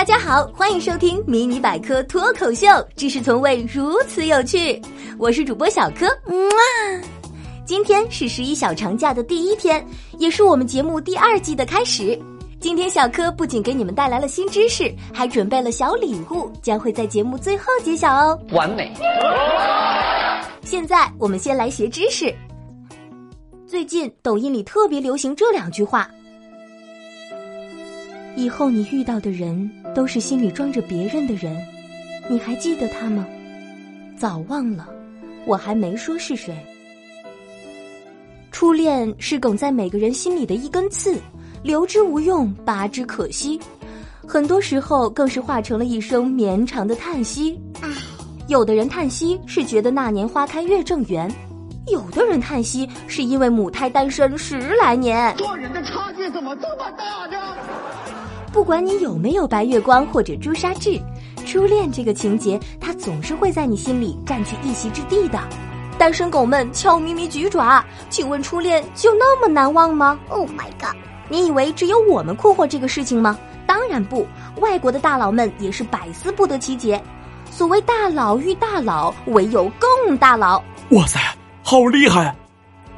大家好，欢迎收听《迷你百科脱口秀》，知识从未如此有趣。我是主播小柯，啊，今天是十一小长假的第一天，也是我们节目第二季的开始。今天小柯不仅给你们带来了新知识，还准备了小礼物，将会在节目最后揭晓哦。完美。现在我们先来学知识。最近抖音里特别流行这两句话。以后你遇到的人都是心里装着别人的人，你还记得他吗？早忘了，我还没说是谁。初恋是梗在每个人心里的一根刺，留之无用，拔之可惜，很多时候更是化成了一声绵长的叹息。有的人叹息是觉得那年花开月正圆，有的人叹息是因为母胎单身十来年。做人的差距怎么这么大呢？不管你有没有白月光或者朱砂痣，初恋这个情节，它总是会在你心里占据一席之地的。单身狗们悄咪咪举爪，请问初恋就那么难忘吗？Oh my god！你以为只有我们困惑这个事情吗？当然不，外国的大佬们也是百思不得其解。所谓大佬遇大佬，唯有更大佬。哇塞，好厉害！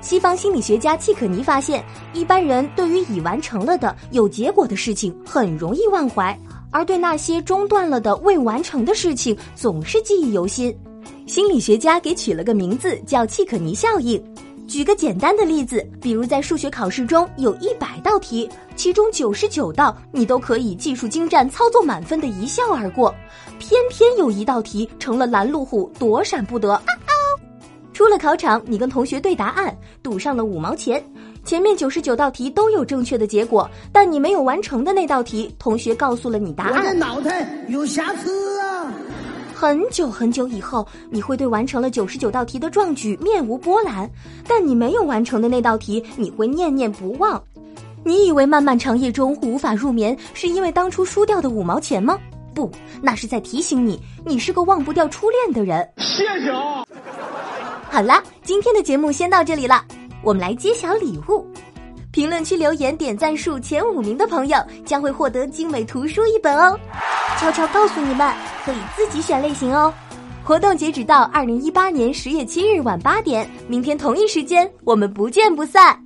西方心理学家契可尼发现，一般人对于已完成了的有结果的事情很容易忘怀，而对那些中断了的未完成的事情总是记忆犹新。心理学家给取了个名字叫契可尼效应。举个简单的例子，比如在数学考试中有一百道题，其中九十九道你都可以技术精湛、操作满分的一笑而过，偏偏有一道题成了拦路虎，躲闪不得。出了考场，你跟同学对答案，赌上了五毛钱。前面九十九道题都有正确的结果，但你没有完成的那道题，同学告诉了你答案。我的脑袋有瑕疵啊！很久很久以后，你会对完成了九十九道题的壮举面无波澜，但你没有完成的那道题，你会念念不忘。你以为漫漫长夜中无法入眠，是因为当初输掉的五毛钱吗？不，那是在提醒你，你是个忘不掉初恋的人。谢谢啊。好了，今天的节目先到这里了，我们来揭晓礼物。评论区留言点赞数前五名的朋友将会获得精美图书一本哦。悄悄告诉你们，可以自己选类型哦。活动截止到二零一八年十月七日晚八点，明天同一时间我们不见不散。